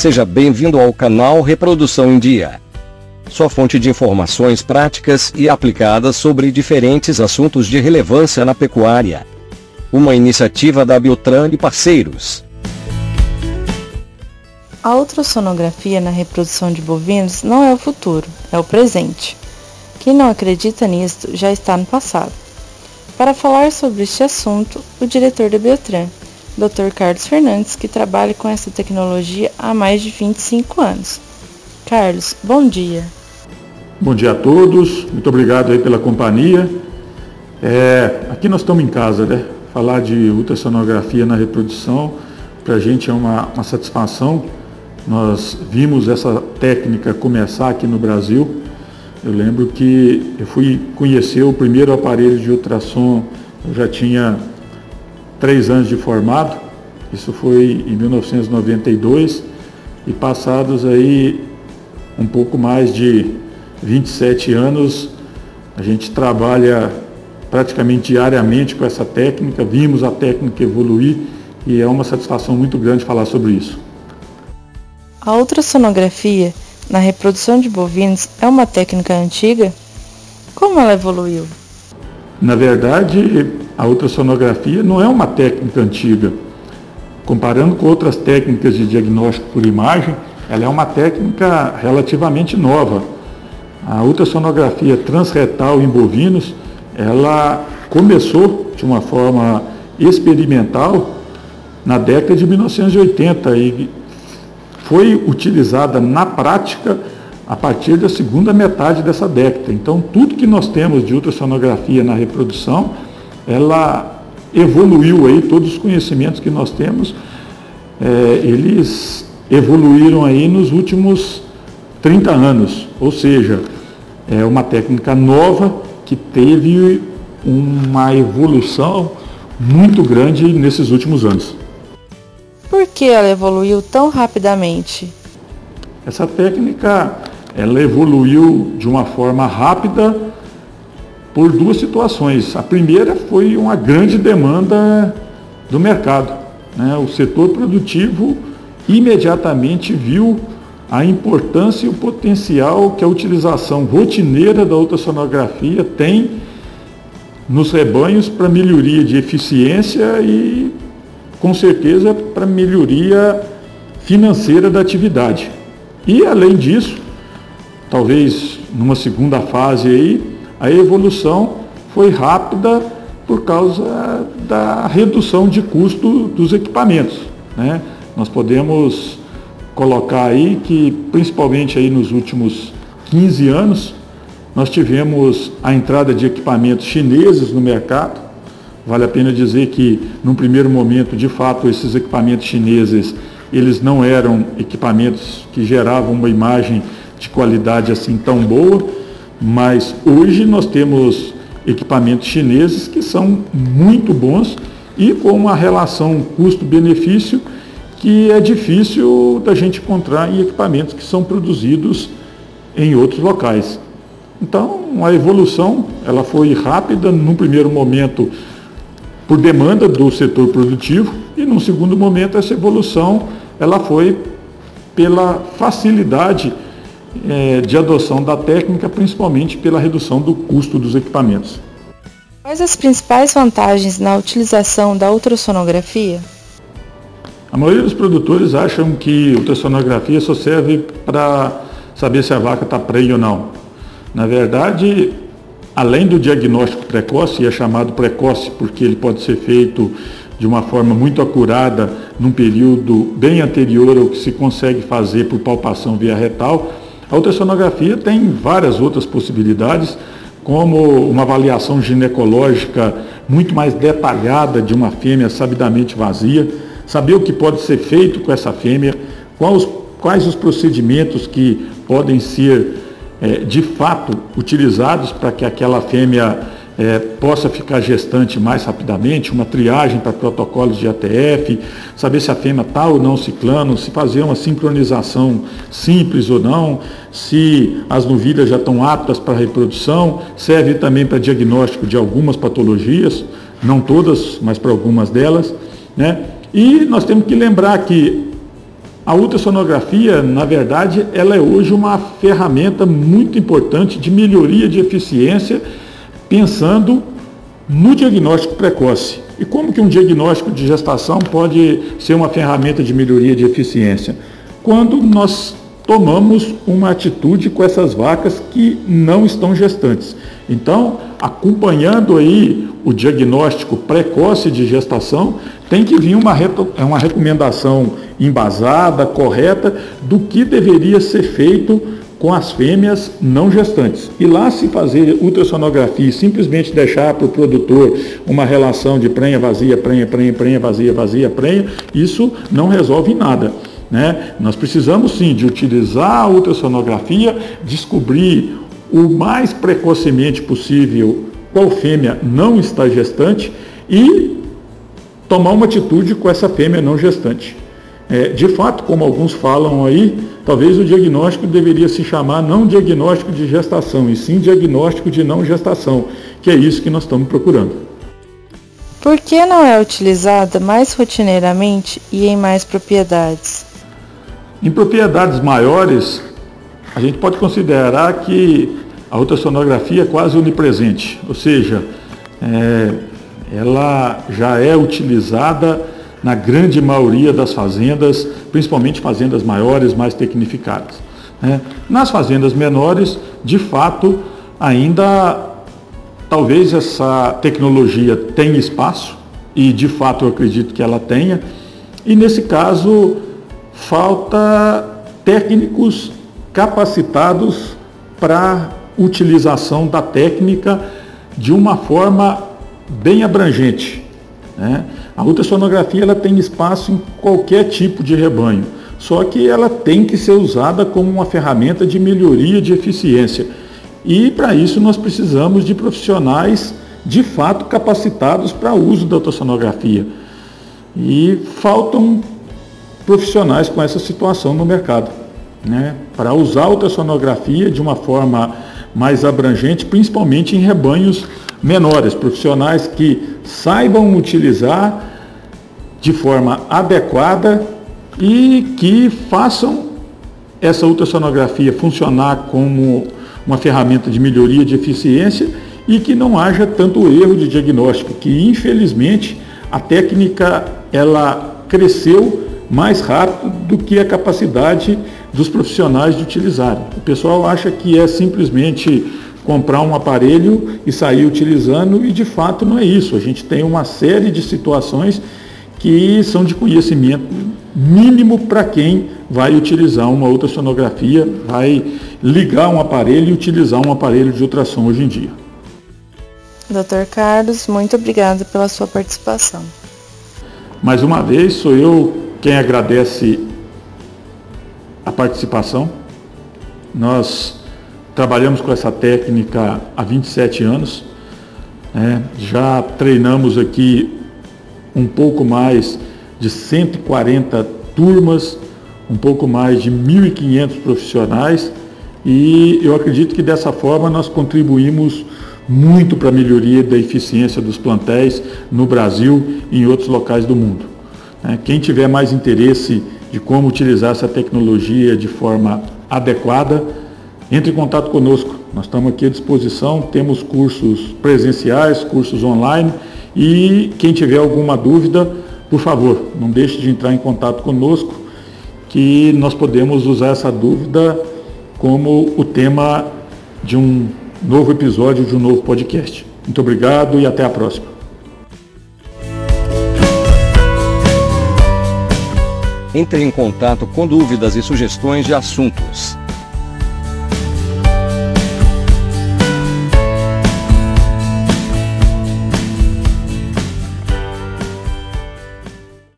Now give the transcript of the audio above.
Seja bem-vindo ao canal Reprodução em Dia. Sua fonte de informações práticas e aplicadas sobre diferentes assuntos de relevância na pecuária. Uma iniciativa da Biotran e parceiros. A ultrassonografia na reprodução de bovinos não é o futuro, é o presente. Quem não acredita nisto já está no passado. Para falar sobre este assunto, o diretor da Biotran, Dr. Carlos Fernandes, que trabalha com essa tecnologia há mais de 25 anos. Carlos, bom dia. Bom dia a todos, muito obrigado aí pela companhia. É, aqui nós estamos em casa, né? Falar de ultrassonografia na reprodução, para a gente é uma, uma satisfação. Nós vimos essa técnica começar aqui no Brasil eu lembro que eu fui conhecer o primeiro aparelho de ultrassom, eu já tinha três anos de formado, isso foi em 1992, e passados aí um pouco mais de 27 anos, a gente trabalha praticamente diariamente com essa técnica, vimos a técnica evoluir e é uma satisfação muito grande falar sobre isso. A ultrassonografia na reprodução de bovinos é uma técnica antiga? Como ela evoluiu? Na verdade, a ultrassonografia não é uma técnica antiga. Comparando com outras técnicas de diagnóstico por imagem, ela é uma técnica relativamente nova. A ultrassonografia transretal em bovinos, ela começou de uma forma experimental na década de 1980 e foi utilizada na prática a partir da segunda metade dessa década. Então, tudo que nós temos de ultrassonografia na reprodução, ela evoluiu aí, todos os conhecimentos que nós temos, é, eles evoluíram aí nos últimos 30 anos. Ou seja, é uma técnica nova que teve uma evolução muito grande nesses últimos anos. Por que ela evoluiu tão rapidamente? Essa técnica ela evoluiu de uma forma rápida por duas situações. A primeira foi uma grande demanda do mercado. Né? O setor produtivo imediatamente viu a importância e o potencial que a utilização rotineira da ultrassonografia tem nos rebanhos para melhoria de eficiência e com certeza para melhoria financeira da atividade. E além disso, talvez numa segunda fase aí, a evolução foi rápida por causa da redução de custo dos equipamentos. Né? Nós podemos colocar aí que principalmente aí nos últimos 15 anos nós tivemos a entrada de equipamentos chineses no mercado, Vale a pena dizer que, num primeiro momento, de fato, esses equipamentos chineses, eles não eram equipamentos que geravam uma imagem de qualidade assim tão boa, mas hoje nós temos equipamentos chineses que são muito bons e com uma relação custo-benefício que é difícil da gente encontrar em equipamentos que são produzidos em outros locais. Então, a evolução ela foi rápida, num primeiro momento por demanda do setor produtivo e num segundo momento essa evolução ela foi pela facilidade é, de adoção da técnica, principalmente pela redução do custo dos equipamentos. Quais as principais vantagens na utilização da ultrassonografia? A maioria dos produtores acham que ultrassonografia só serve para saber se a vaca está prenha ou não. Na verdade, além do diagnóstico precoce, e é chamado precoce porque ele pode ser feito de uma forma muito acurada num período bem anterior ao que se consegue fazer por palpação via retal, a ultrassonografia tem várias outras possibilidades, como uma avaliação ginecológica muito mais detalhada de uma fêmea sabidamente vazia, saber o que pode ser feito com essa fêmea, quais, quais os procedimentos que podem ser é, de fato utilizados para que aquela fêmea é, possa ficar gestante mais rapidamente, uma triagem para protocolos de ATF, saber se a fêmea está ou não ciclando, se fazer uma sincronização simples ou não, se as novilhas já estão aptas para reprodução, serve também para diagnóstico de algumas patologias, não todas, mas para algumas delas. Né? E nós temos que lembrar que A ultrassonografia, na verdade, ela é hoje uma ferramenta muito importante de melhoria de eficiência, pensando no diagnóstico precoce. E como que um diagnóstico de gestação pode ser uma ferramenta de melhoria de eficiência? Quando nós tomamos uma atitude com essas vacas que não estão gestantes. Então, acompanhando aí o diagnóstico precoce de gestação, tem que vir uma, uma recomendação embasada, correta, do que deveria ser feito com as fêmeas não gestantes. E lá se fazer ultrassonografia e simplesmente deixar para o produtor uma relação de prenha, vazia, prenha, prenha, prenha, vazia, vazia, prenha, isso não resolve nada. Né? Nós precisamos sim de utilizar a ultrassonografia, descobrir o mais precocemente possível qual fêmea não está gestante e tomar uma atitude com essa fêmea não gestante. É, de fato, como alguns falam aí, talvez o diagnóstico deveria se chamar não diagnóstico de gestação, e sim diagnóstico de não gestação, que é isso que nós estamos procurando. Por que não é utilizada mais rotineiramente e em mais propriedades? Em propriedades maiores, a gente pode considerar que a ultrassonografia é quase onipresente, ou seja, é, ela já é utilizada na grande maioria das fazendas, principalmente fazendas maiores, mais tecnificadas. Né? Nas fazendas menores, de fato, ainda talvez essa tecnologia tenha espaço, e de fato eu acredito que ela tenha, e nesse caso falta técnicos capacitados para utilização da técnica de uma forma bem abrangente. Né? A ultrassonografia ela tem espaço em qualquer tipo de rebanho, só que ela tem que ser usada como uma ferramenta de melhoria de eficiência. E para isso nós precisamos de profissionais de fato capacitados para o uso da ultrassonografia. E faltam profissionais com essa situação no mercado, né? para usar a ultrassonografia de uma forma mais abrangente, principalmente em rebanhos menores, profissionais que saibam utilizar de forma adequada e que façam essa ultrassonografia funcionar como uma ferramenta de melhoria de eficiência e que não haja tanto erro de diagnóstico, que infelizmente a técnica ela cresceu mais rápido do que a capacidade dos profissionais de utilizarem. O pessoal acha que é simplesmente comprar um aparelho e sair utilizando e de fato não é isso. A gente tem uma série de situações que são de conhecimento mínimo para quem vai utilizar uma ultrassonografia, vai ligar um aparelho e utilizar um aparelho de ultrassom hoje em dia. Dr. Carlos, muito obrigado pela sua participação. Mais uma vez, sou eu quem agradece a participação. Nós trabalhamos com essa técnica há 27 anos. Né? Já treinamos aqui um pouco mais de 140 turmas, um pouco mais de 1.500 profissionais e eu acredito que dessa forma nós contribuímos muito para a melhoria da eficiência dos plantéis no Brasil e em outros locais do mundo. Né? Quem tiver mais interesse de como utilizar essa tecnologia de forma adequada, entre em contato conosco. Nós estamos aqui à disposição, temos cursos presenciais, cursos online e quem tiver alguma dúvida, por favor, não deixe de entrar em contato conosco, que nós podemos usar essa dúvida como o tema de um novo episódio, de um novo podcast. Muito obrigado e até a próxima. Entre em contato com dúvidas e sugestões de assuntos